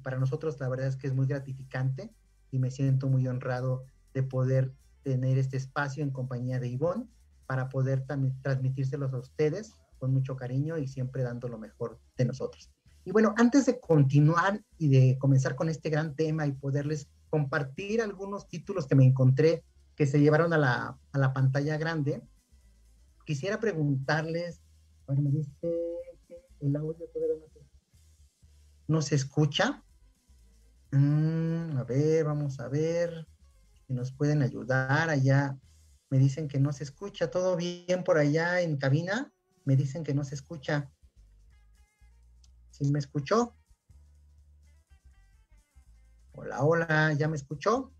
para nosotros la verdad es que es muy gratificante y me siento muy honrado de poder tener este espacio en compañía de Ivonne para poder transmitírselos a ustedes con mucho cariño y siempre dando lo mejor de nosotros. Y bueno, antes de continuar y de comenzar con este gran tema y poderles compartir algunos títulos que me encontré que se llevaron a la, a la pantalla grande, quisiera preguntarles, se, no se escucha. Mm, a ver, vamos a ver si nos pueden ayudar allá. Me dicen que no se escucha. ¿Todo bien por allá en cabina? Me dicen que no se escucha. ¿Sí me escuchó? Hola, hola, ¿ya me escuchó?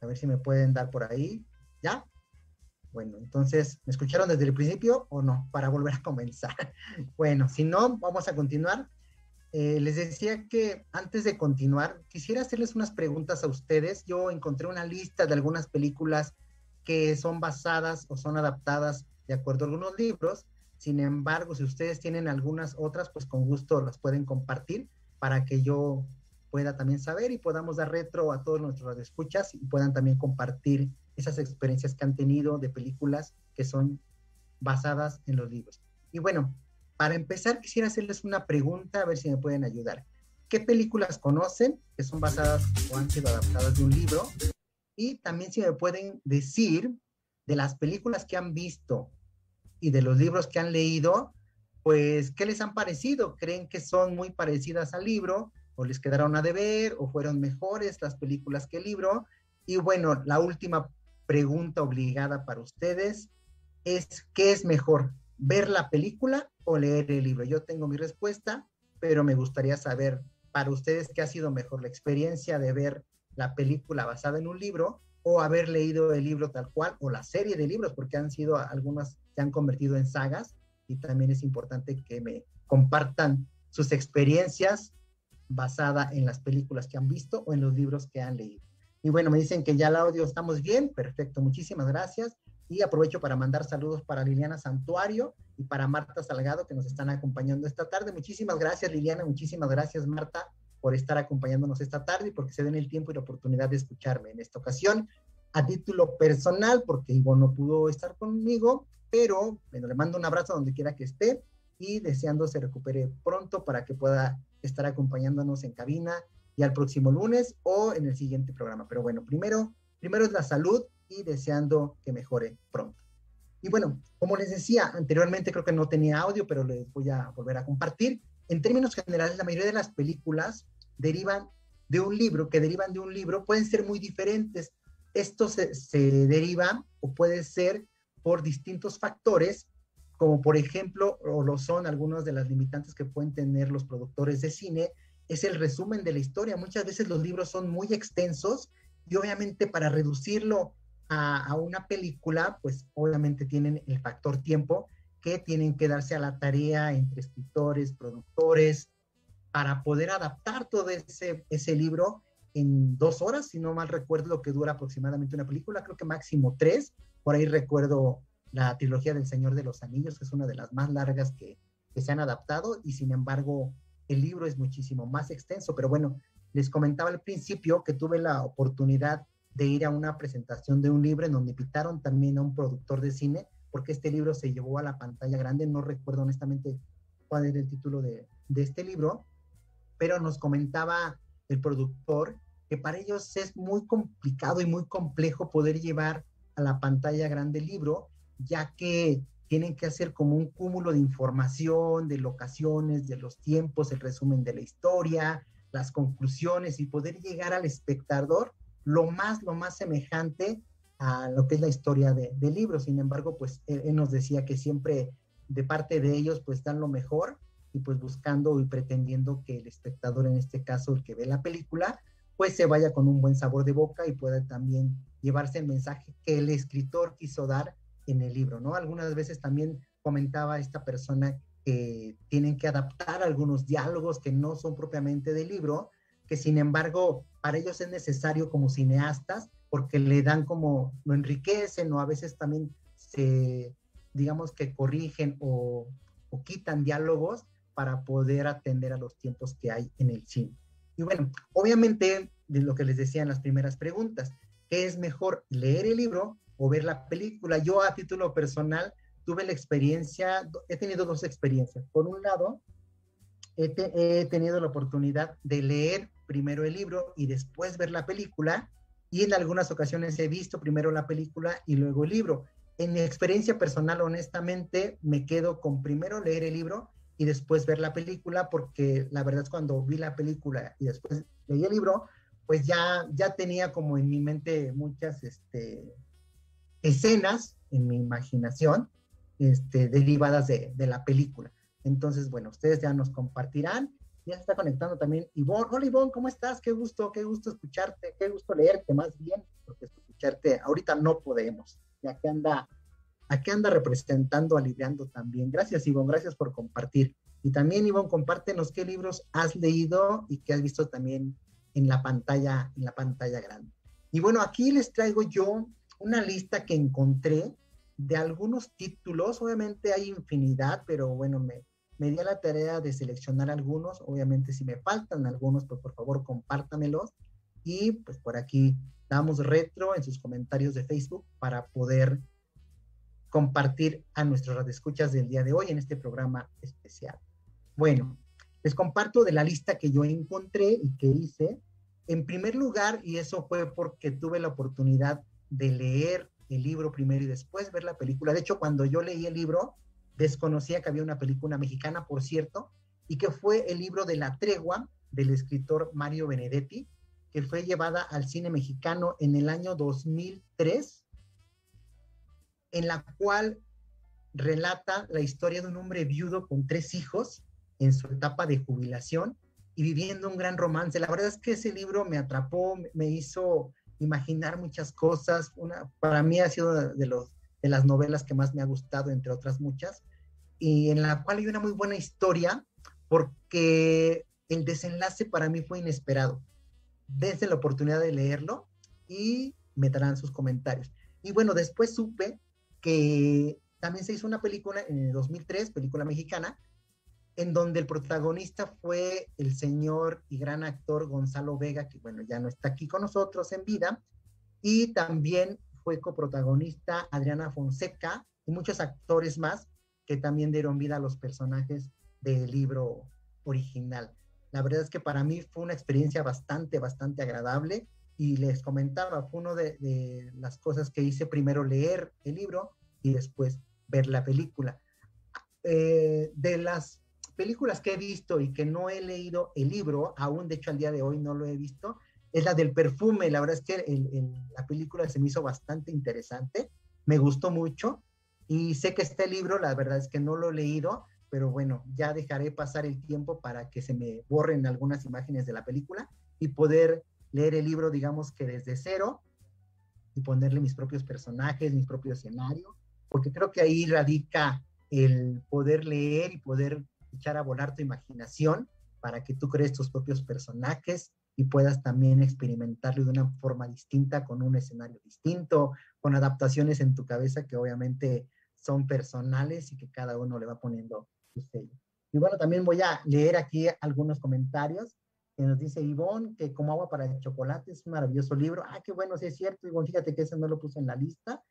A ver si me pueden dar por ahí. ¿Ya? Bueno, entonces, ¿me escucharon desde el principio o no? Para volver a comenzar. Bueno, si no, vamos a continuar. Eh, les decía que antes de continuar, quisiera hacerles unas preguntas a ustedes. Yo encontré una lista de algunas películas que son basadas o son adaptadas de acuerdo a algunos libros. Sin embargo, si ustedes tienen algunas otras, pues con gusto las pueden compartir para que yo pueda también saber y podamos dar retro a todos nuestros escuchas y puedan también compartir esas experiencias que han tenido de películas que son basadas en los libros. Y bueno, para empezar, quisiera hacerles una pregunta, a ver si me pueden ayudar. ¿Qué películas conocen que son basadas o han sido adaptadas de un libro? Y también si me pueden decir de las películas que han visto y de los libros que han leído, pues, ¿qué les han parecido? ¿Creen que son muy parecidas al libro? ¿O les quedaron a deber? ¿O fueron mejores las películas que el libro? Y bueno, la última pregunta obligada para ustedes es, ¿qué es mejor? ¿Ver la película o leer el libro? Yo tengo mi respuesta, pero me gustaría saber para ustedes qué ha sido mejor, la experiencia de ver la película basada en un libro o haber leído el libro tal cual o la serie de libros, porque han sido algunas, se han convertido en sagas y también es importante que me compartan sus experiencias basada en las películas que han visto o en los libros que han leído. Y bueno, me dicen que ya el audio estamos bien, perfecto, muchísimas gracias. Y aprovecho para mandar saludos para Liliana Santuario y para Marta Salgado que nos están acompañando esta tarde. Muchísimas gracias Liliana, muchísimas gracias Marta por estar acompañándonos esta tarde y porque se den el tiempo y la oportunidad de escucharme en esta ocasión. A título personal, porque Ivo no pudo estar conmigo, pero bueno, le mando un abrazo donde quiera que esté y deseando se recupere pronto para que pueda estar acompañándonos en cabina y al próximo lunes o en el siguiente programa. Pero bueno, primero, primero es la salud y deseando que mejore pronto. Y bueno, como les decía anteriormente, creo que no tenía audio, pero les voy a volver a compartir. En términos generales, la mayoría de las películas derivan de un libro, que derivan de un libro, pueden ser muy diferentes. Esto se, se deriva o puede ser por distintos factores, como por ejemplo, o lo son algunas de las limitantes que pueden tener los productores de cine, es el resumen de la historia. Muchas veces los libros son muy extensos y obviamente para reducirlo a, una película, pues obviamente tienen el factor tiempo que tienen que darse a la tarea entre escritores, productores, para poder adaptar todo ese, ese libro en dos horas, si no mal recuerdo lo que dura aproximadamente una película, creo que máximo tres, por ahí recuerdo la trilogía del Señor de los Anillos, que es una de las más largas que, que se han adaptado y sin embargo el libro es muchísimo más extenso, pero bueno, les comentaba al principio que tuve la oportunidad de ir a una presentación de un libro en donde invitaron también a un productor de cine, porque este libro se llevó a la pantalla grande, no recuerdo honestamente cuál era el título de, de este libro, pero nos comentaba el productor que para ellos es muy complicado y muy complejo poder llevar a la pantalla grande el libro, ya que tienen que hacer como un cúmulo de información, de locaciones, de los tiempos, el resumen de la historia, las conclusiones y poder llegar al espectador lo más, lo más semejante a lo que es la historia de, del libro. Sin embargo, pues él, nos decía que siempre de parte de ellos pues dan lo mejor y pues buscando y pretendiendo que el espectador, en este caso el que ve la película, pues se vaya con un buen sabor de boca y pueda también llevarse el mensaje que el escritor quiso dar en el libro, ¿no? Algunas veces también comentaba esta persona que tienen que adaptar algunos diálogos que no son propiamente del libro, que sin embargo para ellos es necesario como cineastas porque le dan como, lo enriquecen o a veces también se, digamos que corrigen o, quitan diálogos para poder atender a los tiempos que hay en el cine. Y bueno, obviamente, de lo que les decía en las primeras preguntas, ¿qué es mejor leer el libro o ver la película? Yo a título personal tuve la experiencia, he tenido dos experiencias. Por un lado, he, he tenido la oportunidad de leer primero el libro y después ver la película y en algunas ocasiones he visto primero la película y luego el libro. En mi experiencia personal, honestamente, me quedo con primero leer el libro y después ver la película, porque la verdad es cuando vi la película y después leí el libro, pues ya, ya tenía como en mi mente muchas este, escenas en mi imaginación este, derivadas de, de la película. Entonces, bueno, ustedes ya nos compartirán ya se está conectando también Ivonne. Hola Ivonne, ¿cómo estás? Qué gusto, qué gusto escucharte, qué gusto leerte más bien, porque escucharte ahorita no podemos. Ya que anda, aquí anda representando, aliviando también. Gracias Ivonne, gracias por compartir. Y también Ivonne, compártenos qué libros has leído y qué has visto también en la pantalla, en la pantalla grande. Y bueno, aquí les traigo yo una lista que encontré de algunos títulos, obviamente hay infinidad, pero bueno, me, me di a la tarea de seleccionar algunos, obviamente si me faltan algunos, pues por favor compártamelos y pues por aquí damos retro en sus comentarios de Facebook para poder compartir a nuestros radioescuchas del día de hoy en este programa especial. Bueno, les comparto de la lista que yo encontré y que hice. En primer lugar, y eso fue porque tuve la oportunidad de leer el libro primero y después ver la película. De hecho, cuando yo leí el libro, Desconocía que había una película mexicana, por cierto, y que fue el libro de La Tregua del escritor Mario Benedetti, que fue llevada al cine mexicano en el año 2003, en la cual relata la historia de un hombre viudo con tres hijos en su etapa de jubilación y viviendo un gran romance. La verdad es que ese libro me atrapó, me hizo imaginar muchas cosas. Una, para mí ha sido de, los, de las novelas que más me ha gustado, entre otras muchas y en la cual hay una muy buena historia porque el desenlace para mí fue inesperado. Desde la oportunidad de leerlo y me darán sus comentarios. Y bueno, después supe que también se hizo una película en el 2003, película mexicana, en donde el protagonista fue el señor y gran actor Gonzalo Vega, que bueno, ya no está aquí con nosotros en vida, y también fue coprotagonista Adriana Fonseca y muchos actores más, que también dieron vida a los personajes del libro original. La verdad es que para mí fue una experiencia bastante, bastante agradable y les comentaba, fue una de, las cosas que hice primero leer el libro y después ver la película. Eh, de las películas que he visto y que no he leído el libro, aún de hecho al día de hoy no lo he visto, es la del perfume. La verdad es que la película se me hizo bastante interesante, me gustó mucho y sé que este libro, la verdad es que no lo he leído, pero bueno, ya dejaré pasar el tiempo para que se me borren algunas imágenes de la película y poder leer el libro, digamos que desde cero y ponerle mis propios personajes, mis propios escenario, porque creo que ahí radica el poder leer y poder echar a volar tu imaginación para que tú crees tus propios personajes y puedas también experimentarlo de una forma distinta, con un escenario distinto, con adaptaciones en tu cabeza que obviamente son personales y que cada uno le va poniendo su sello. Y bueno, también voy a leer aquí algunos comentarios que nos dice Ivonne, que como agua para el chocolate es un maravilloso libro. Ah, qué bueno, sí es cierto, Ivonne, fíjate que ese no lo puse en la lista.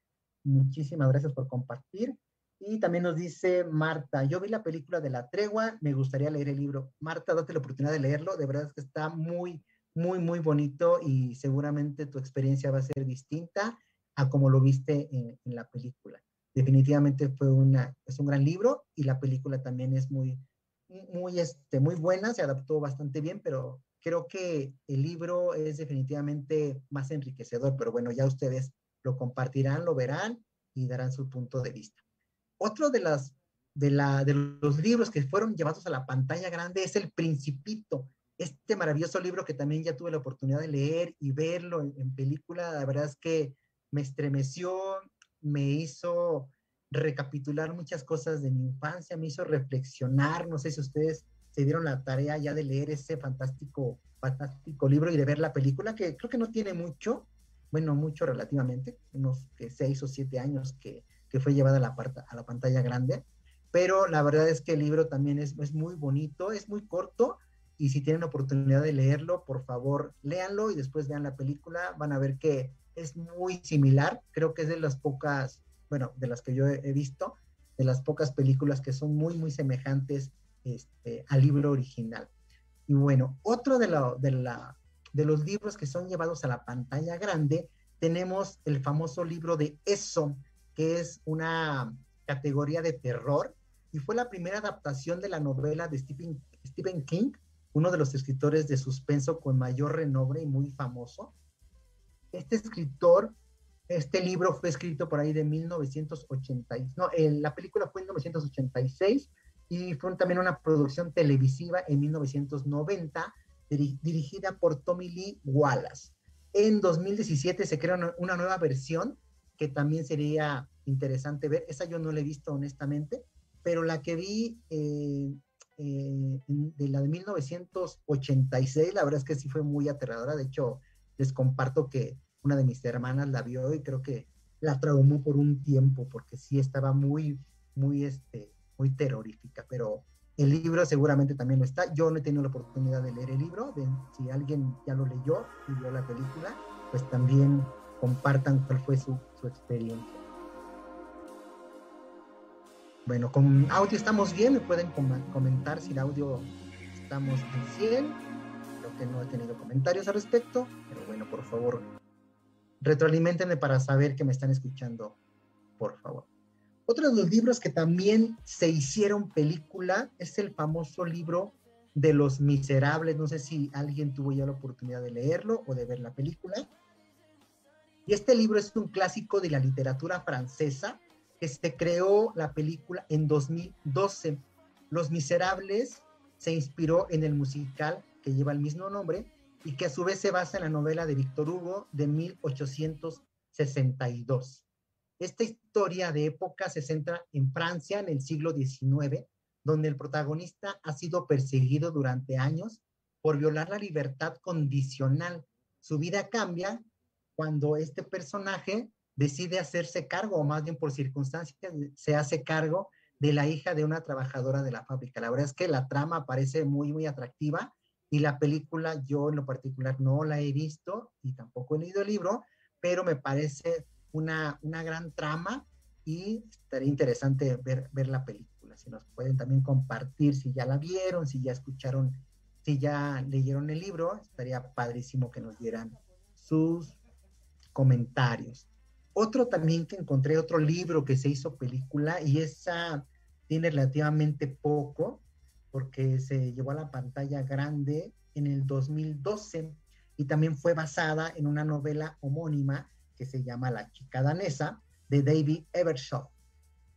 Muchísimas gracias por compartir. Y también nos dice Marta, yo vi la película de La Tregua, me gustaría leer el libro. Marta, date la oportunidad de leerlo, de verdad es que está muy, muy, muy bonito y seguramente tu experiencia va a ser distinta a como lo viste en, en la película definitivamente fue una, es un gran libro y la película también es muy, muy, este, muy buena, se adaptó bastante bien, pero creo que el libro es definitivamente más enriquecedor, pero bueno, ya ustedes lo compartirán, lo verán y darán su punto de vista. Otro de, las, de, la, de los libros que fueron llevados a la pantalla grande es El Principito, este maravilloso libro que también ya tuve la oportunidad de leer y verlo en, película, la verdad es que me estremeció, me hizo recapitular muchas cosas de mi infancia, me hizo reflexionar, no sé si ustedes se dieron la tarea ya de leer ese fantástico, fantástico libro y de ver la película, que creo que no tiene mucho, bueno, mucho relativamente, unos que seis o siete años que, que fue llevada a la, a la pantalla grande, pero la verdad es que el libro también es, es muy bonito, es muy corto, y si tienen oportunidad de leerlo, por favor, léanlo y después vean la película. Van a ver que es muy similar. Creo que es de las pocas, bueno, de las que yo he visto, de las pocas películas que son muy, muy semejantes este, al libro original. Y bueno, otro de, de, la, de los libros que son llevados a la pantalla grande, tenemos el famoso libro de Eso, que es una categoría de terror y fue la primera adaptación de la novela de Stephen, Stephen King, uno de los escritores de suspenso con mayor renombre y muy famoso. Este escritor, este libro fue escrito por ahí de 1980, no, la película fue en 1986 y fue también una producción televisiva en 1990 dirigida por Tommy Lee Wallace. En 2017 se creó una, nueva versión que también sería interesante ver. Esa yo no la he visto honestamente, pero la que vi eh, eh, de la de 1986, la verdad es que sí fue muy aterradora. De hecho, les comparto que una de mis hermanas la vio y creo que la traumó por un tiempo porque sí estaba muy, muy, este, muy terrorífica. Pero el libro seguramente también lo está. Yo no he tenido la oportunidad de leer el libro. Si alguien ya lo leyó y vio la película, pues también compartan cuál fue su, su experiencia. Bueno, con audio estamos bien, me pueden comentar si el audio estamos en 100. No he tenido comentarios al respecto, pero bueno, por favor, retroalimentenme para saber que me están escuchando, por favor. Otro de los libros que también se hicieron película es el famoso libro de Los Miserables. No sé si alguien tuvo ya la oportunidad de leerlo o de ver la película. Y este libro es un clásico de la literatura francesa que se creó la película en 2012. Los Miserables se inspiró en el musical que lleva el mismo nombre y que a su vez se basa en la novela de Víctor Hugo de 1862. Esta historia de época se centra en Francia en el siglo XIX, donde el protagonista ha sido perseguido durante años por violar la libertad condicional. Su vida cambia cuando este personaje decide hacerse cargo, o más bien por circunstancias, se hace cargo de la hija de una trabajadora de la fábrica. La verdad es que la trama parece muy, muy atractiva y la película yo en lo particular no la he visto y tampoco he leído el libro, pero me parece una, una gran trama y estaría interesante ver, ver la película. Si nos pueden también compartir si ya la vieron, si ya escucharon, si ya leyeron el libro, estaría padrísimo que nos dieran sus comentarios. Otro también que encontré, otro libro que se hizo película y esa tiene relativamente poco porque se llevó a la pantalla grande en el 2012 y también fue basada en una novela homónima que se llama La chica danesa, de David Evershaw.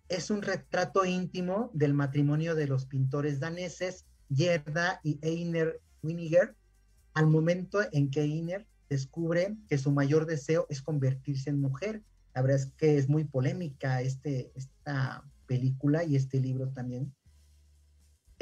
Es un retrato íntimo del matrimonio de los pintores daneses Gerda y Einer Winiger al momento en que Einer descubre que su mayor deseo es convertirse en mujer. La verdad es que es muy polémica este, esta película y este libro también.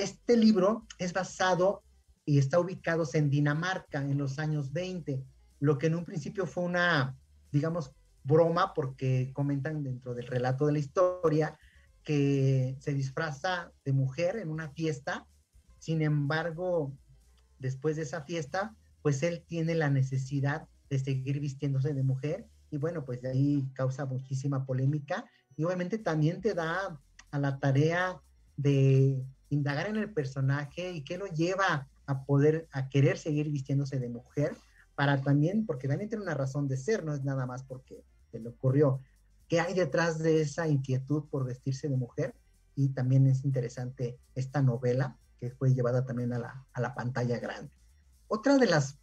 Este libro es basado y está ubicado en Dinamarca en los años 20, lo que en un principio fue una digamos, broma porque comentan dentro del relato de la historia que se disfraza de mujer en una fiesta, sin embargo, después de esa fiesta, pues él tiene la necesidad de seguir vistiéndose de mujer y bueno, pues de ahí causa muchísima polémica. Y obviamente también te da a la tarea de indagar en el personaje y qué lo lleva a poder, a querer seguir vistiéndose de mujer para también, porque también tiene una razón de ser, no es nada más porque se le ocurrió. ¿Qué hay detrás de esa inquietud por vestirse de mujer? Y también es interesante esta novela que fue llevada también a la, a la pantalla grande. Otra de las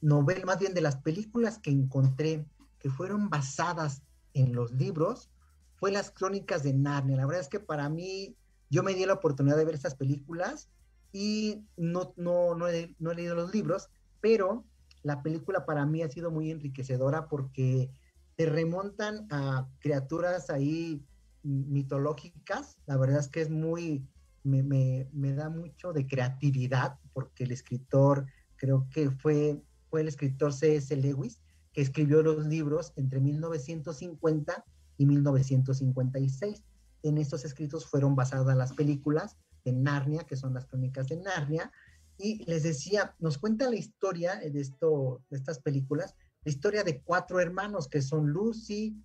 novelas, más bien de las películas que encontré que fueron basadas en los libros, fue las crónicas de Narnia. La verdad es que para mí, yo me di la oportunidad de ver estas películas y no, no, no, he, no he leído los libros, pero la película para mí ha sido muy enriquecedora porque te remontan a criaturas ahí mitológicas. La verdad es que es muy, me, me, da mucho de creatividad porque el escritor, creo que fue, fue el escritor C.S. Lewis, que escribió los libros entre 1950 y 1956. En estos escritos fueron basadas las películas de Narnia, que son las crónicas de Narnia, Y les decía, nos cuenta la historia de, esto, de estas películas, la historia de cuatro hermanos que son Lucy,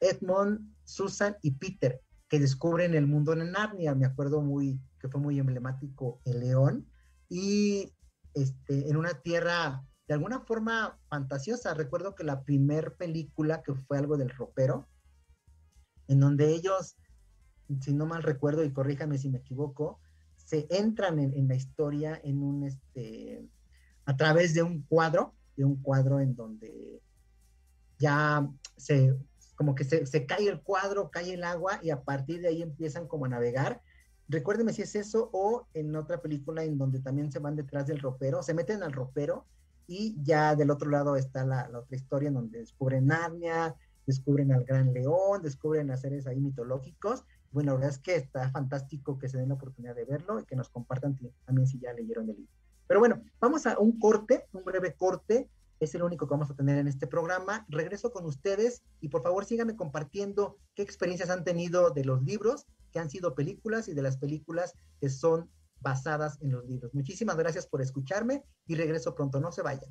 Edmond, Susan y Peter, que descubren el mundo en Narnia. Me acuerdo muy que fue muy emblemático el león. Y este, en una tierra de alguna forma fantasiosa. Recuerdo que la primer película que fue algo del ropero, en donde ellos, si no mal recuerdo, y corríjame si me equivoco, se entran en, la historia en un, este, a través de un cuadro, de un cuadro en donde ya se, como que se, cae el cuadro, cae el agua y a partir de ahí empiezan como a navegar. Recuérdeme si es eso o en otra película en donde también se van detrás del ropero, se meten al ropero y ya del otro lado está la, la otra historia en donde descubren Narnia, descubren al Gran León, descubren a seres ahí mitológicos bueno, la verdad es que está fantástico que se den la oportunidad de verlo y que nos compartan también si ya leyeron el libro. Pero bueno, vamos a un corte, un breve corte. Es el único que vamos a tener en este programa. Regreso con ustedes y por favor síganme compartiendo qué experiencias han tenido de los libros que han sido películas y de las películas que son basadas en los libros. Muchísimas gracias por escucharme y regreso pronto. No se vayan.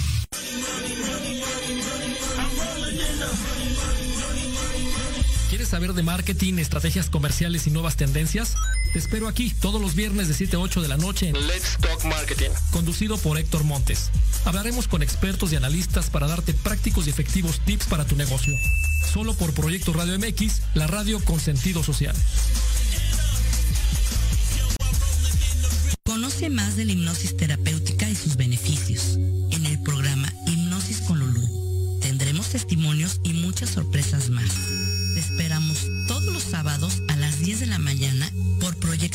saber de marketing, estrategias comerciales y nuevas tendencias? Te espero aquí todos los viernes de 7 a 8 de la noche en Let's Talk Marketing, conducido por Héctor Montes. Hablaremos con expertos y analistas para darte prácticos y efectivos tips para tu negocio. Solo por Proyecto Radio MX, la radio con sentido social. Conoce más de la hipnosis terapéutica y sus beneficios en el programa Hipnosis con Lulú. Tendremos testimonios y muchas sorpresas más.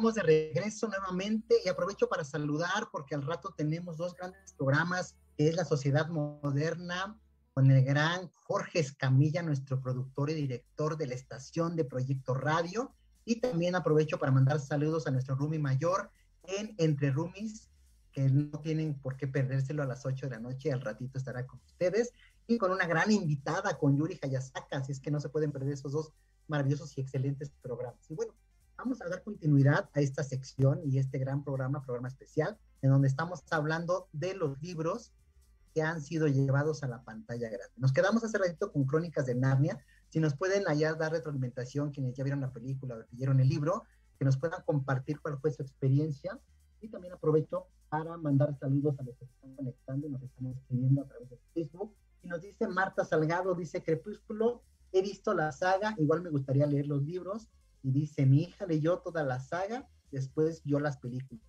Estamos de regreso nuevamente y aprovecho para saludar porque al rato tenemos dos grandes programas, que es La Sociedad Moderna con el gran Jorge Escamilla, nuestro productor y director de la estación de Proyecto Radio. Y también aprovecho para mandar saludos a nuestro Rumi Mayor en Entre Rumis, que no tienen por qué perdérselo a las 8 de la noche, al ratito estará con ustedes. Y con una gran invitada, con Yuri Hayasaka, así es que no se pueden perder esos dos maravillosos y excelentes programas. Y bueno, vamos a dar continuidad a esta sección y este gran programa, programa especial, en donde estamos hablando de los libros que han sido llevados a la pantalla grande. Nos quedamos hace ratito con Crónicas de Narnia. Si nos pueden allá dar retroalimentación, quienes ya vieron la película o leyeron el libro, que nos puedan compartir cuál fue su experiencia. Y también aprovecho para mandar saludos a los que están conectando y nos están escribiendo a través de Facebook. Y nos dice Marta Salgado, dice Crepúsculo, he visto la saga, igual me gustaría leer los libros. Y dice, mi hija leyó toda la saga, después vio las películas.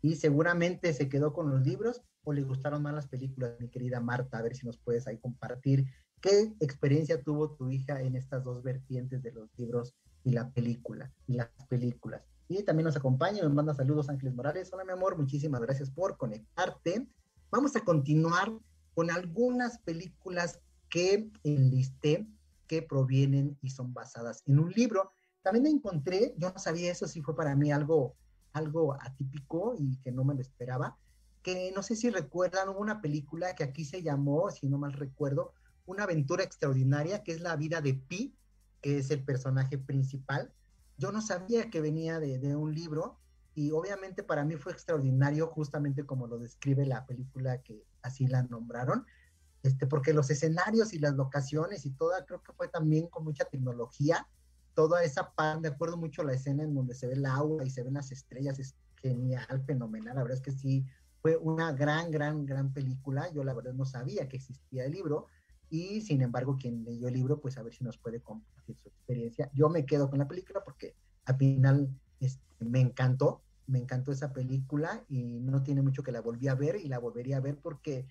Y seguramente se quedó con los libros o le gustaron más las películas, mi querida Marta, a ver si nos puedes ahí compartir qué experiencia tuvo tu hija en estas dos vertientes de los libros y la película, y las películas. Y también nos acompaña, nos manda saludos Ángeles Morales. Hola, mi amor, muchísimas gracias por conectarte. Vamos a continuar con algunas películas que enlisté que provienen y son basadas en un libro. También encontré, yo no sabía eso, si fue para mí algo, algo atípico y que no me lo esperaba, que no sé si recuerdan, una película que aquí se llamó, si no mal recuerdo, Una aventura extraordinaria, que es la vida de Pi, que es el personaje principal. Yo no sabía que venía de, de un libro y obviamente para mí fue extraordinario, justamente como lo describe la película que así la nombraron, este, porque los escenarios y las locaciones y toda, creo que fue también con mucha tecnología, toda esa parte, de acuerdo mucho la escena en donde se ve el agua y se ven las estrellas, es genial, fenomenal, la verdad es que sí, fue una gran, gran, gran película. Yo la verdad no sabía que existía el libro y sin embargo quien leyó el libro, pues a ver si nos puede compartir su experiencia. Yo me quedo con la película porque al final este, me encantó, me encantó esa película y no tiene mucho que la volví a ver y la volvería a ver porque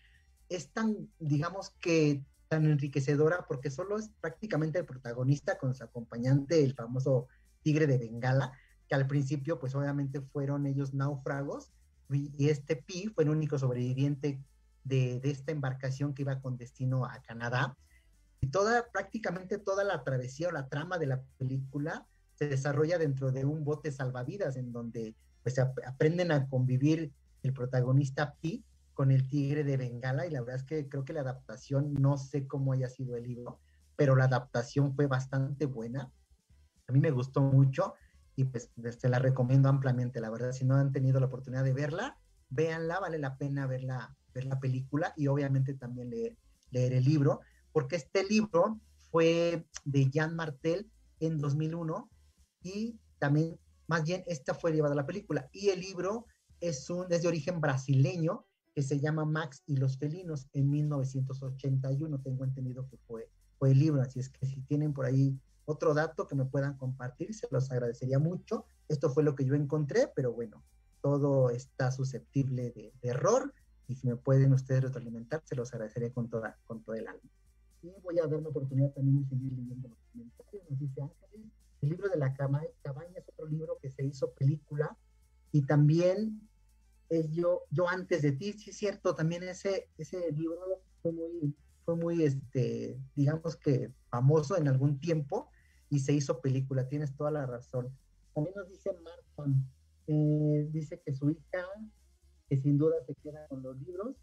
es tan, digamos que tan enriquecedora porque solo es prácticamente el protagonista con su acompañante, el famoso tigre de Bengala, que al principio pues obviamente fueron ellos náufragos y este Pi fue el único sobreviviente de, de, esta embarcación que iba con destino a Canadá. Y toda, prácticamente toda la travesía o la trama de la película se desarrolla dentro de un bote salvavidas en donde pues aprenden a convivir el protagonista Pi con el tigre de Bengala y la verdad es que creo que la adaptación, no sé cómo haya sido el libro, pero la adaptación fue bastante buena. A mí me gustó mucho y pues te este, la recomiendo ampliamente, la verdad, si no han tenido la oportunidad de verla, véanla, vale la pena verla, ver la película y obviamente también leer, leer el libro, porque este libro fue de Jean Martel en 2001 y también, más bien, esta fue llevada a la película y el libro es, un, es de origen brasileño que se llama Max y los felinos en 1981, tengo entendido que fue, fue el libro, así es que si tienen por ahí otro dato que me puedan compartir, se los agradecería mucho. Esto fue lo que yo encontré, pero bueno, todo está susceptible de, de error y si me pueden ustedes retroalimentar, se los agradecería con toda, con todo el alma. Y voy a dar la oportunidad también de seguir leyendo los comentarios. Nos dice Ángeles, el libro de la cabaña es otro libro que se hizo película y también es yo, yo antes de ti, sí es cierto, también ese, ese libro fue muy, fue muy, este, digamos que famoso en algún tiempo y se hizo película, tienes toda la razón. También nos dice Marta, eh, dice que su hija, que sin duda se queda con los libros,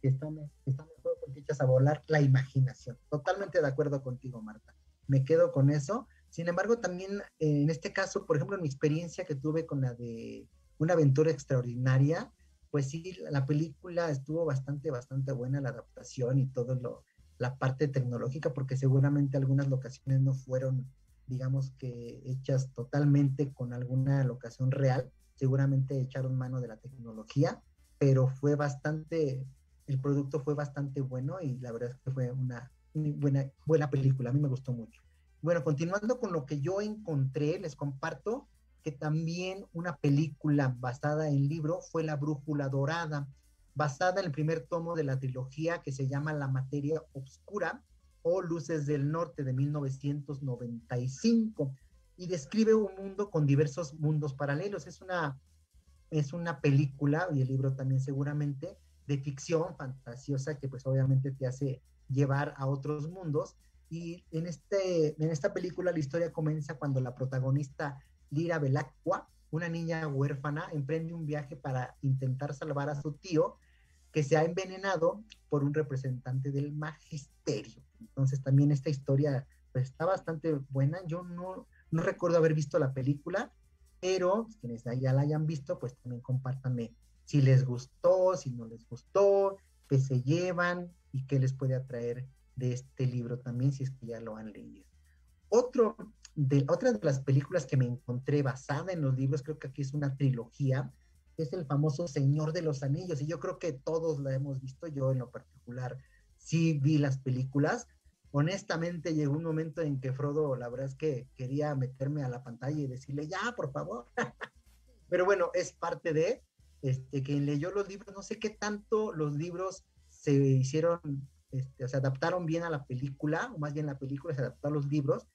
que está, está mejor porque echas a volar la imaginación. Totalmente de acuerdo contigo, Marta. Me quedo con eso. Sin embargo, también eh, en este caso, por ejemplo, mi experiencia que tuve con la de una aventura extraordinaria, pues sí, la película estuvo bastante, bastante buena, la adaptación y todo lo, la parte tecnológica, porque seguramente algunas locaciones no fueron, digamos que hechas totalmente con alguna locación real, seguramente echaron mano de la tecnología, pero fue bastante, el producto fue bastante bueno y la verdad es que fue una buena, buena película, a mí me gustó mucho. Bueno, continuando con lo que yo encontré, les comparto también una película basada en libro fue La Brújula Dorada basada en el primer tomo de la trilogía que se llama La Materia Obscura o Luces del Norte de 1995 y describe un mundo con diversos mundos paralelos. Es una, es una película, y el libro también seguramente, de ficción fantasiosa que pues obviamente te hace llevar a otros mundos. Y en, este, en esta película la historia comienza cuando la protagonista Lira Belacqua, una niña huérfana, emprende un viaje para intentar salvar a su tío que se ha envenenado por un representante del magisterio. Entonces también esta historia pues, está bastante buena. Yo no, No recuerdo haber visto la película, pero pues, quienes ya la hayan visto, pues también compártanme si les gustó, si no les gustó, qué se llevan y qué les puede atraer de este libro también, si es que ya lo han leído. Otro de, otra de las películas que me encontré basada en los libros, creo que aquí es una trilogía, es el famoso Señor de los Anillos, y yo creo que todos la hemos visto, yo en lo particular sí vi las películas. Honestamente llegó un momento en que Frodo, la verdad es que quería meterme a la pantalla y decirle, ya, por favor. Pero bueno, es parte de, este, quien leyó los libros, no sé qué tanto los libros se hicieron, este, se adaptaron bien a la película, o más bien la película se adaptó a los libros,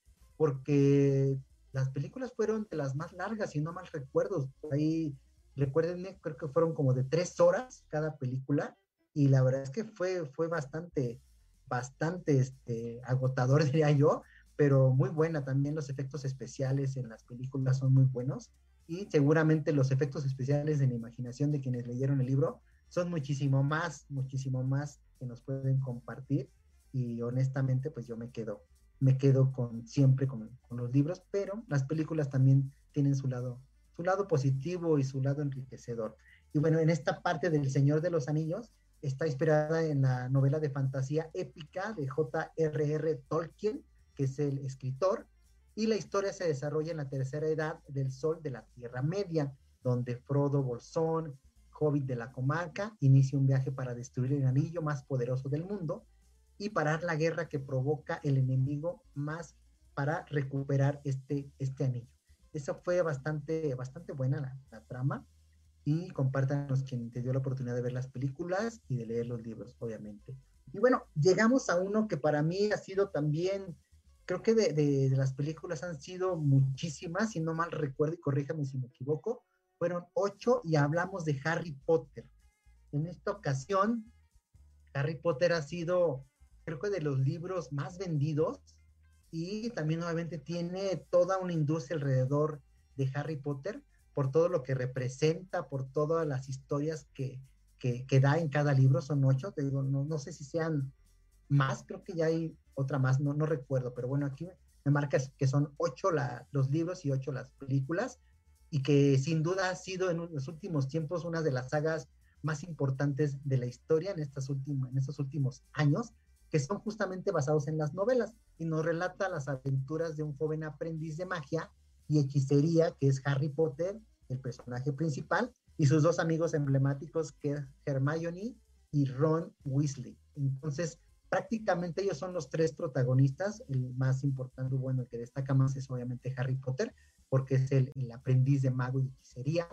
porque las películas fueron de las más largas, si no mal recuerdo. Ahí, recuérdenme, creo que fueron como de tres horas cada película, y la verdad es que fue, fue bastante, bastante este, agotador, diría yo, pero muy buena. También los efectos especiales en las películas son muy buenos, y seguramente los efectos especiales en la imaginación de quienes leyeron el libro son muchísimo más, muchísimo más que nos pueden compartir, y honestamente, pues yo me quedo me quedo con siempre con, los libros, pero las películas también tienen su lado, su lado positivo y su lado enriquecedor. Y bueno, en esta parte del Señor de los Anillos está inspirada en la novela de fantasía épica de J.R.R. Tolkien, que es el escritor, y la historia se desarrolla en la tercera edad del sol de la Tierra Media, donde Frodo Bolsón, hobbit de la comarca, inicia un viaje para destruir el anillo más poderoso del mundo y parar la guerra que provoca el enemigo más para recuperar este, este anillo. Esa fue bastante, bastante buena la, trama y compártanos quien te dio la oportunidad de ver las películas y de leer los libros, obviamente. Y bueno, llegamos a uno que para mí ha sido también, creo que de, de, las películas han sido muchísimas, si no mal recuerdo y corríjame si me equivoco, fueron ocho y hablamos de Harry Potter. En esta ocasión, Harry Potter ha sido creo que de los libros más vendidos y también obviamente tiene toda una industria alrededor de Harry Potter por todo lo que representa, por todas las historias que, que, da en cada libro, son ocho, te digo, no, no, sé si sean más, creo que ya hay otra más, no, no recuerdo, pero bueno, aquí me marca que son ocho la, los libros y ocho las películas, y que sin duda ha sido en los últimos tiempos una de las sagas más importantes de la historia en, estas últimas, en estos últimos años, que son justamente basados en las novelas y nos relata las aventuras de un joven aprendiz de magia y hechicería que es Harry Potter, el personaje principal, y sus dos amigos emblemáticos que es Hermione y Ron Weasley. Entonces, prácticamente ellos son los tres protagonistas, el más importante, bueno, el que destaca más es obviamente Harry Potter, porque es el, el aprendiz de mago y hechicería,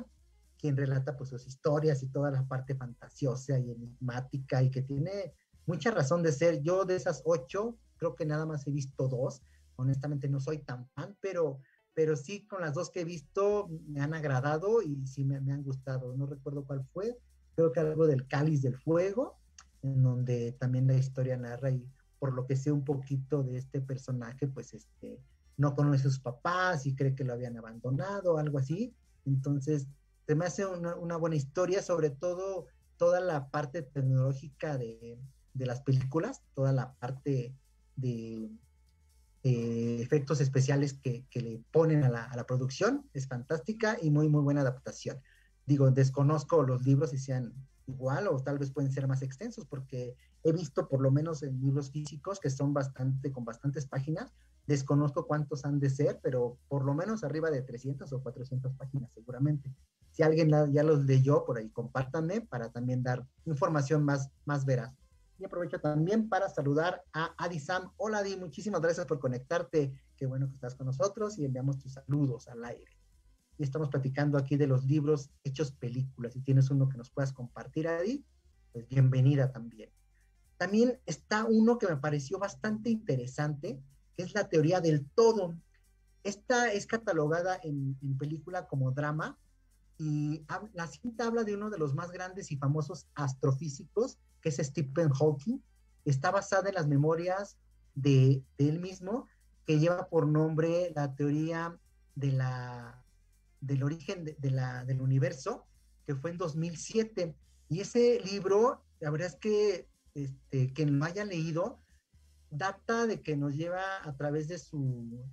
quien relata pues sus historias y toda la parte fantasiosa y enigmática y que tiene mucha razón de ser. Yo de esas ocho, creo que nada más he visto dos. Honestamente no soy tan fan, pero, pero sí con las dos que he visto me han agradado y sí me, han gustado. No recuerdo cuál fue. Creo que algo del Cáliz del Fuego, en donde también la historia narra y por lo que sé un poquito de este personaje, pues este, no conoce a sus papás y cree que lo habían abandonado, algo así. Entonces, se me hace una, una buena historia, sobre todo toda la parte tecnológica de, de las películas, toda la parte de efectos especiales que, le ponen a la, producción es fantástica y muy, muy buena adaptación. Digo, desconozco los libros si sean igual o tal vez pueden ser más extensos porque he visto por lo menos en libros físicos que son bastante, con bastantes páginas, desconozco cuántos han de ser, pero por lo menos arriba de 300 o 400 páginas seguramente. Si alguien ya los leyó por ahí, compártanme para también dar información más, más veraz. Y aprovecho también para saludar a Adi Sam. Hola Adi, muchísimas gracias por conectarte. Qué bueno que estás con nosotros y enviamos tus saludos al aire. Y estamos platicando aquí de los libros hechos películas. Si tienes uno que nos puedas compartir, Adi, pues bienvenida también. También está uno que me pareció bastante interesante, que es la teoría del todo. Esta es catalogada en, en película como drama y la cinta habla de uno de los más grandes y famosos astrofísicos que es Stephen Hawking, está basada en las memorias de, él mismo, que lleva por nombre la teoría del origen del universo, que fue en 2007. Y ese libro, la verdad es que este, quien lo haya leído, data de que nos lleva a través de su,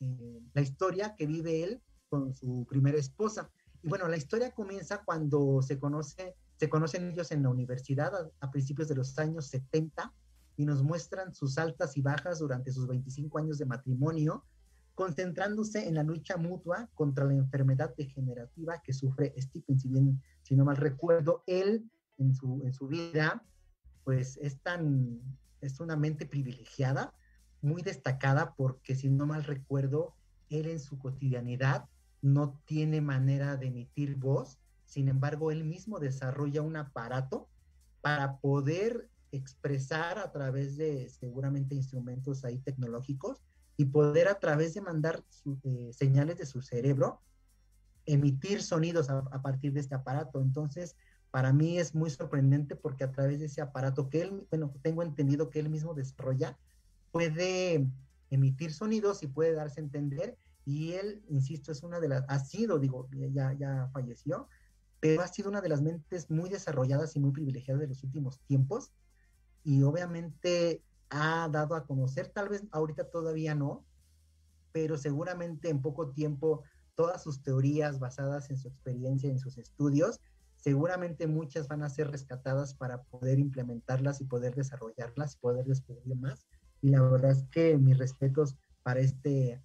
eh, la historia que vive él con su primera esposa. Y bueno, la historia comienza cuando se conoce, se conocen ellos en la universidad a, principios de los años 70 y nos muestran sus altas y bajas durante sus 25 años de matrimonio, concentrándose en la lucha mutua contra la enfermedad degenerativa que sufre Stephen. Si bien, si no mal recuerdo, él en su, en su vida, pues es tan, es una mente privilegiada, muy destacada, porque si no mal recuerdo, él en su cotidianidad no tiene manera de emitir voz, sin embargo, él mismo desarrolla un aparato para poder expresar a través de seguramente instrumentos ahí tecnológicos y poder a través de mandar eh, señales de su cerebro emitir sonidos a, partir de este aparato. Entonces, para mí es muy sorprendente porque a través de ese aparato que él, bueno, tengo entendido que él mismo desarrolla, puede emitir sonidos y puede darse a entender y él, insisto, es una de las, ha sido, digo, ya, ya falleció, pero ha sido una de las mentes muy desarrolladas y muy privilegiadas de los últimos tiempos. Y obviamente ha dado a conocer, tal vez ahorita todavía no, pero seguramente en poco tiempo todas sus teorías basadas en su experiencia, en sus estudios, seguramente muchas van a ser rescatadas para poder implementarlas y poder desarrollarlas y poder descubrir más. Y la verdad es que mis respetos para este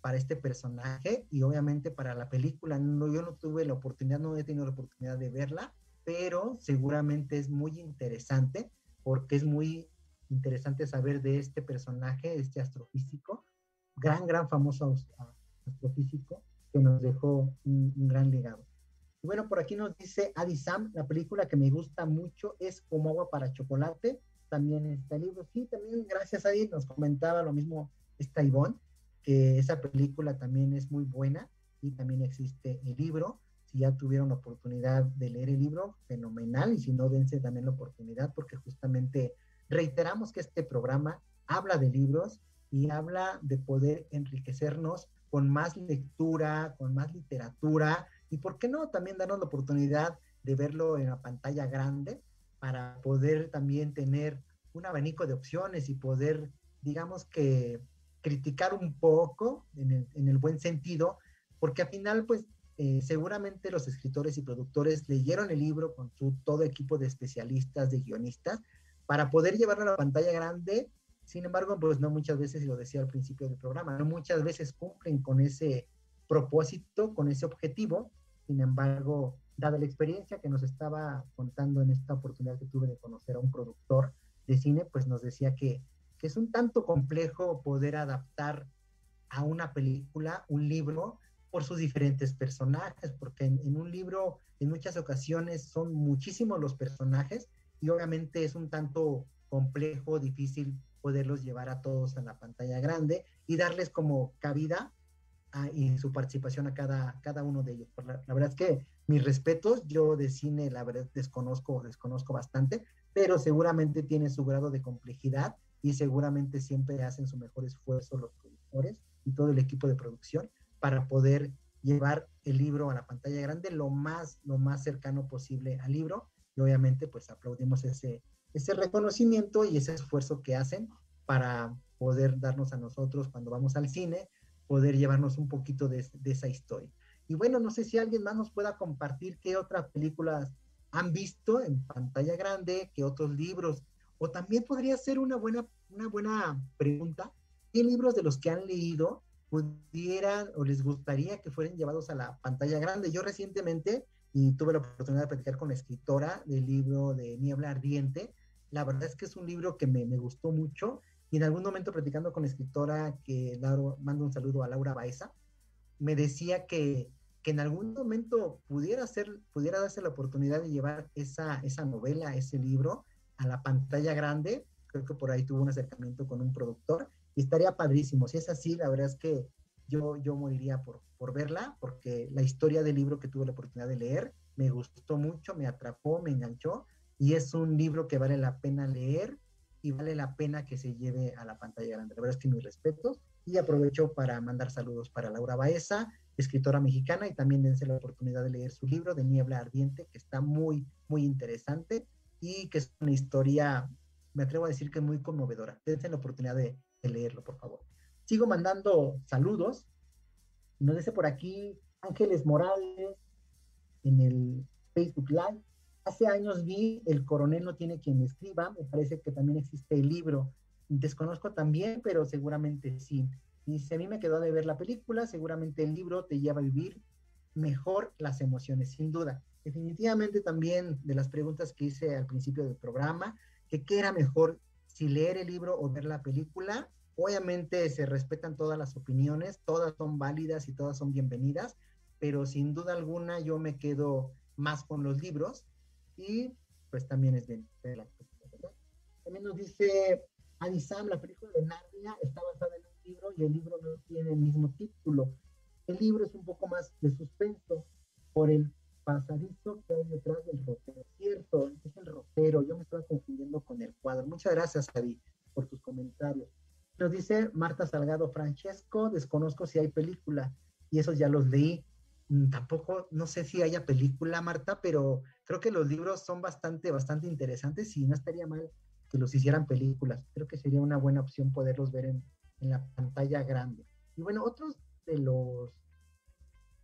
para este personaje y obviamente para la película. No, yo no tuve la oportunidad, no he tenido la oportunidad de verla, pero seguramente es muy interesante porque es muy interesante saber de este personaje, este astrofísico, gran, gran famoso astrofísico que nos dejó un, gran legado. Y bueno, por aquí nos dice Adi Sam, la película que me gusta mucho es Como agua para chocolate, también está el libro. Sí, también gracias Adi nos comentaba lo mismo esta Ivonne que esa película también es muy buena y también existe el libro. Si ya tuvieron la oportunidad de leer el libro, fenomenal, y si no, dense también la oportunidad porque justamente reiteramos que este programa habla de libros y habla de poder enriquecernos con más lectura, con más literatura, y por qué no también darnos la oportunidad de verlo en la pantalla grande para poder también tener un abanico de opciones y poder, digamos que criticar un poco en el, buen sentido, porque al final, pues, eh, seguramente los escritores y productores leyeron el libro con su todo equipo de especialistas, de guionistas, para poder llevarlo a la pantalla grande. Sin embargo, pues no muchas veces, y lo decía al principio del programa, no muchas veces cumplen con ese propósito, con ese objetivo. Sin embargo, dada la experiencia que nos estaba contando en esta oportunidad que tuve de conocer a un productor de cine, pues nos decía que que es un tanto complejo poder adaptar a una película un libro por sus diferentes personajes, porque en, un libro en muchas ocasiones son muchísimos los personajes y obviamente es un tanto complejo, difícil poderlos llevar a todos en la pantalla grande y darles como cabida y su participación a cada, cada uno de ellos. La, la, verdad es que mis respetos, yo de cine la verdad desconozco, desconozco bastante, pero seguramente tiene su grado de complejidad y seguramente siempre hacen su mejor esfuerzo los productores y todo el equipo de producción para poder llevar el libro a la pantalla grande lo más, lo más cercano posible al libro y obviamente pues aplaudimos ese, ese reconocimiento y ese esfuerzo que hacen para poder darnos a nosotros cuando vamos al cine, poder llevarnos un poquito de, de esa historia. Y bueno, no sé si alguien más nos pueda compartir qué otras películas han visto en pantalla grande, qué otros libros o también podría ser una buena, una buena pregunta, ¿qué libros de los que han leído pudieran o les gustaría que fueran llevados a la pantalla grande? Yo recientemente, y tuve la oportunidad de platicar con la escritora del libro de Niebla Ardiente, la verdad es que es un libro que me, me gustó mucho y en algún momento platicando con la escritora, que mando un saludo a Laura Baeza, me decía que, que en algún momento pudiera, ser, pudiera darse la oportunidad de llevar esa, esa novela, ese libro, a la pantalla grande. Creo que por ahí tuvo un acercamiento con un productor y estaría padrísimo. Si es así, la verdad es que yo, yo moriría por, por verla, porque la historia del libro que tuve la oportunidad de leer me gustó mucho, me atrapó, me enganchó y es un libro que vale la pena leer y vale la pena que se lleve a la pantalla grande. La verdad es que mis respetos y aprovecho para mandar saludos para Laura Baeza, escritora mexicana, y también dense la oportunidad de leer su libro de Niebla Ardiente, que está muy, muy interesante y que es una historia, me atrevo a decir que muy conmovedora. Dense la oportunidad de, leerlo, por favor. sigo mandando saludos. Nos dice por aquí Ángeles Morales en el Facebook Live. Hace años vi El coronel no tiene quien escriba. Me parece que también existe el libro. Desconozco también, pero seguramente sí. Dice, a mí me quedó de ver la película, seguramente el libro te lleva a vivir mejor las emociones, sin duda. Definitivamente también de las preguntas que hice al principio del programa, que qué era mejor, si leer el libro o ver la película. Obviamente se respetan todas las opiniones, todas son válidas y todas son bienvenidas, pero sin duda alguna yo me quedo más con los libros y pues también es bien. También nos dice Adisam, la película de Narnia está basada en un libro y el libro no tiene el mismo título. El libro es un poco más de suspenso por el pasadizo que hay detrás del rotero. Cierto, es el rotero. Yo me estaba confundiendo con el cuadro. Muchas gracias, Adi, por tus comentarios. Nos dice Marta Salgado Francesco, desconozco si hay película y esos ya los leí. Mm, tampoco, no sé si haya película, Marta, pero creo que los libros son bastante, bastante interesantes y no estaría mal que los hicieran películas. Creo que sería una buena opción poderlos ver en, en la pantalla grande. Y bueno, otros de los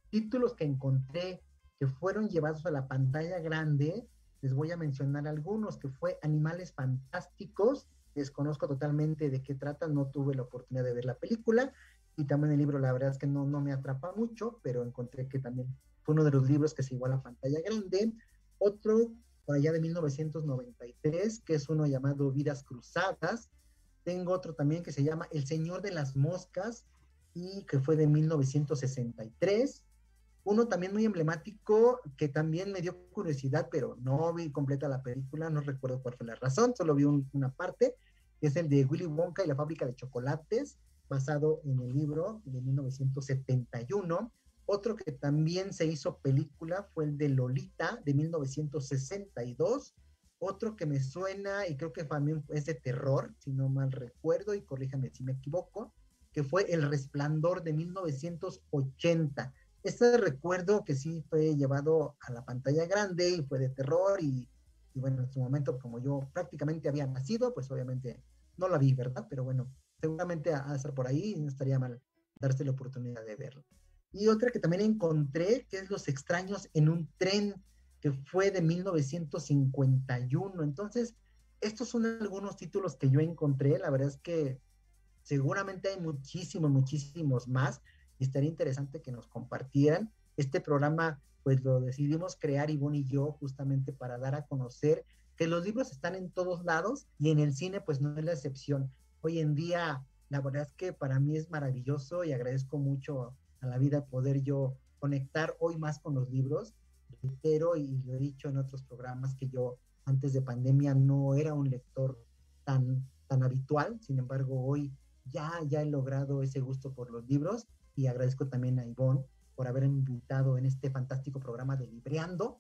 títulos que encontré que fueron llevados a la pantalla grande, les voy a mencionar algunos, que fue Animales Fantásticos, desconozco totalmente de qué trata, no tuve la oportunidad de ver la película, y también el libro, la verdad es que no, no me atrapa mucho, pero encontré que también fue uno de los libros que se iguala a pantalla grande. Otro, por allá de 1993, que es uno llamado Vidas Cruzadas. Tengo otro también que se llama El Señor de las Moscas, y que fue de 1963. Uno también muy emblemático que también me dio curiosidad, pero no vi completa la película, no recuerdo cuál fue la razón, solo vi una parte, es el de Willy Wonka y la fábrica de chocolates, basado en el libro de 1971. Otro que también se hizo película fue el de Lolita de 1962. Otro que me suena y creo que también es de terror, si no mal recuerdo, y corríjame si me equivoco, que fue El Resplandor de 1980 este recuerdo que sí fue llevado a la pantalla grande y fue de terror y, bueno, en su momento como yo prácticamente había nacido, pues obviamente no la vi, ¿verdad? Pero bueno, seguramente a, estar por ahí no estaría mal darse la oportunidad de verlo. Y otra que también encontré, que es Los extraños en un tren, que fue de 1951. Entonces, estos son algunos títulos que yo encontré. La verdad es que seguramente hay muchísimos, muchísimos más y estaría interesante que nos compartieran. Este programa, pues lo decidimos crear Ivonne y yo justamente para dar a conocer que los libros están en todos lados y en el cine, pues no es la excepción. Hoy en día, la verdad es que para mí es maravilloso y agradezco mucho a la vida poder yo conectar hoy más con los libros. Pero, y lo he dicho en otros programas, que yo antes de pandemia no era un lector tan, tan habitual, sin embargo, hoy ya, ya he logrado ese gusto por los libros y agradezco también a Ivonne por haber invitado en este fantástico programa de Libreando,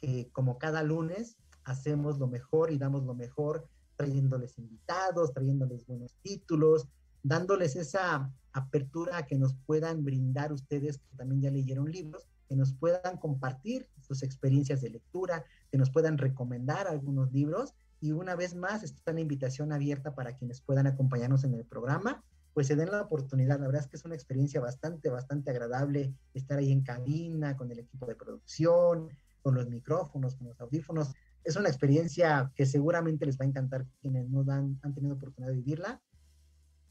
que como cada lunes hacemos lo mejor y damos lo mejor trayéndoles invitados, trayéndoles buenos títulos, dándoles esa apertura que nos puedan brindar ustedes que también ya leyeron libros, que nos puedan compartir sus experiencias de lectura, que nos puedan recomendar algunos libros. Y una vez más está la invitación abierta para quienes puedan acompañarnos en el programa pues se den la oportunidad. La verdad es que es una experiencia bastante, bastante agradable estar ahí en cabina con el equipo de producción, con los micrófonos, con los audífonos. Es una experiencia que seguramente les va a encantar quienes no dan, han tenido oportunidad de vivirla.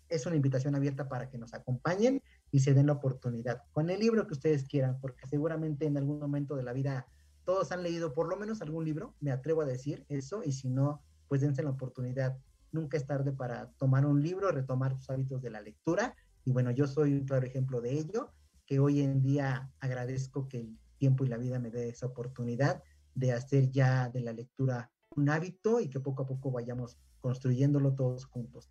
Es una invitación abierta para que nos acompañen y se den la oportunidad con el libro que ustedes quieran, porque seguramente en algún momento de la vida todos han leído por lo menos algún libro, me atrevo a decir eso, y si no, pues dense la oportunidad nunca es tarde para tomar un libro, retomar tus hábitos de la lectura. Y bueno, yo soy un claro ejemplo de ello, que hoy en día agradezco que el tiempo y la vida me dé esa oportunidad de hacer ya de la lectura un hábito y que poco a poco vayamos construyéndolo todos juntos.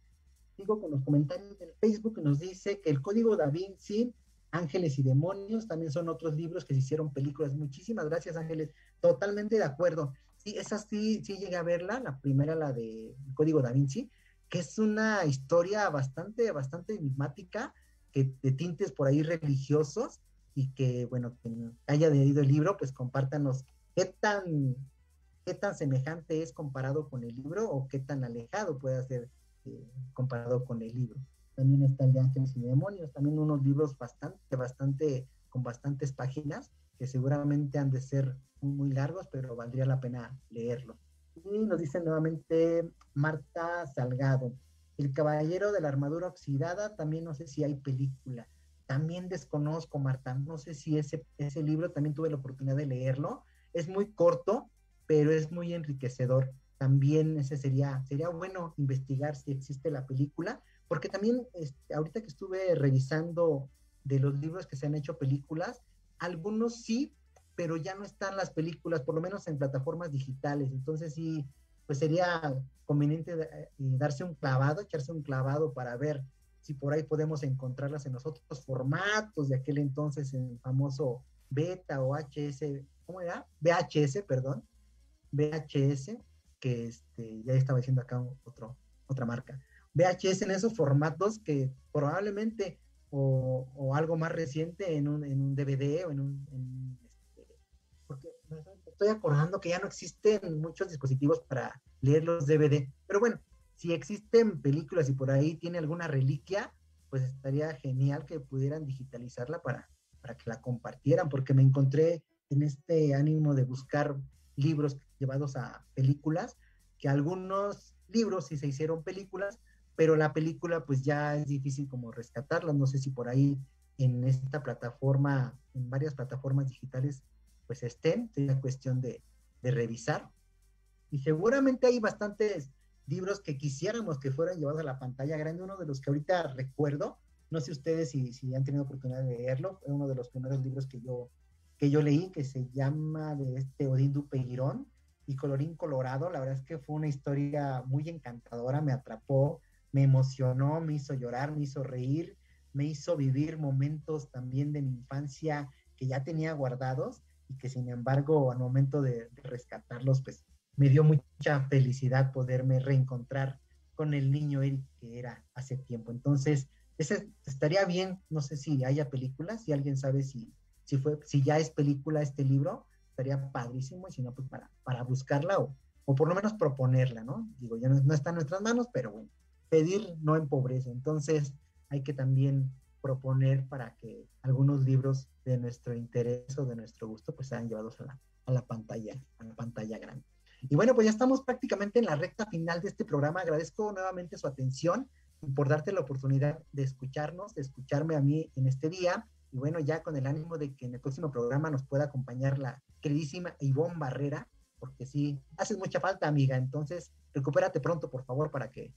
Sigo con los comentarios del Facebook nos dice que el Código da Vinci, Ángeles y Demonios, también son otros libros que se hicieron películas. Muchísimas gracias, Ángeles. Totalmente de acuerdo. Sí, esa sí, sí llegué a verla, la primera, la de Código Da Vinci, que es una historia bastante, bastante enigmática, que de tintes por ahí religiosos, y que, bueno, quien haya leído el libro, pues compártanos qué tan, qué tan semejante es comparado con el libro o qué tan alejado puede ser eh, comparado con el libro. también está el de Ángeles y Demonios, también unos libros bastante, bastante, con bastantes páginas, que seguramente han de ser muy largos, pero valdría la pena leerlos. Y nos dice nuevamente Marta Salgado, El Caballero de la Armadura Oxidada, también no sé si hay película. También desconozco, Marta, no sé si ese, ese libro también tuve la oportunidad de leerlo. Es muy corto, pero es muy enriquecedor. También ese sería, sería bueno investigar si existe la película, porque también este, ahorita que estuve revisando de los libros que se han hecho películas, algunos sí, pero ya no están las películas, por lo menos en plataformas digitales. Entonces sí, pues sería conveniente eh, darse un clavado, echarse un clavado para ver si por ahí podemos encontrarlas en los otros formatos de aquel entonces, en el famoso beta o HS, ¿cómo era? VHS, perdón, VHS, que este, ya estaba diciendo acá otro, otra marca. VHS en esos formatos que probablemente o, algo más reciente en un, en un, DVD en un... este, porque estoy acordando que ya no existen muchos dispositivos para leer los DVD, pero bueno, si existen películas y por ahí tiene alguna reliquia, pues estaría genial que pudieran digitalizarla para, para que la compartieran, porque me encontré en este ánimo de buscar libros llevados a películas, que algunos libros sí se hicieron películas, pero la película pues ya es difícil como rescatarla. No sé si por ahí en esta plataforma, en varias plataformas digitales, pues estén, sería cuestión de, de revisar. Y seguramente hay bastantes libros que quisiéramos que fueran llevados a la pantalla grande. Uno de los que ahorita recuerdo, no sé ustedes si, si han tenido oportunidad de leerlo, fue uno de los primeros libros que yo, que yo leí, que se llama de este Odín Dupeirón y Colorín Colorado. La verdad es que fue una historia muy encantadora, me atrapó, me emocionó, me hizo llorar, me hizo reír, me hizo vivir momentos también de mi infancia que ya tenía guardados y que sin embargo al momento de, rescatarlos, pues me dio mucha felicidad poderme reencontrar con el niño Eric que era hace tiempo. Entonces, ese estaría bien, no sé si haya películas, si alguien sabe si, si, fue, si ya es película este libro, estaría padrísimo, y si no, pues para, para buscarla o, o por lo menos proponerla, ¿no? Digo, ya no, no está en nuestras manos, pero bueno, pedir no empobrece. Entonces hay que también proponer para que algunos libros de nuestro interés o de nuestro gusto pues sean llevados a la, a la pantalla, a la pantalla grande. Y bueno, pues ya estamos prácticamente en la recta final de este programa. Agradezco nuevamente su atención por darte la oportunidad de escucharnos, de escucharme a mí en este día. Y bueno, ya con el ánimo de que en el próximo programa nos pueda acompañar la queridísima Ivonne Barrera, porque sí, haces mucha falta, amiga. Entonces, recupérate pronto, por favor, para que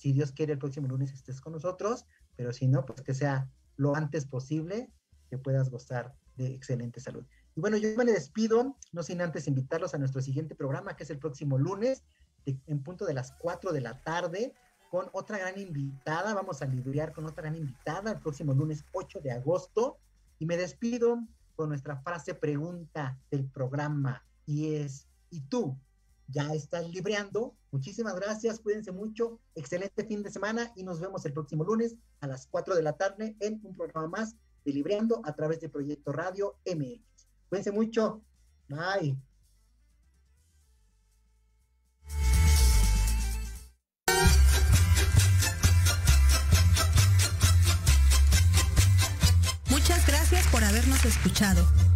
si Dios quiere, el próximo lunes estés con nosotros, pero si no, pues que sea lo antes posible, que puedas gozar de excelente salud. Y bueno, yo me despido, no sin antes invitarlos a nuestro siguiente programa, que es el próximo lunes, en punto de las 4 de la tarde, con otra gran invitada. Vamos a lidiar con otra gran invitada el próximo lunes 8 de agosto. Y me despido con nuestra frase pregunta del programa, y es, ¿y tú ya estás libreando. Muchísimas gracias, cuídense mucho, excelente fin de semana y nos vemos el próximo lunes a las 4 de la tarde en un programa más de Libreando a través de Proyecto Radio MX. Cuídense mucho, bye. Muchas gracias por habernos escuchado.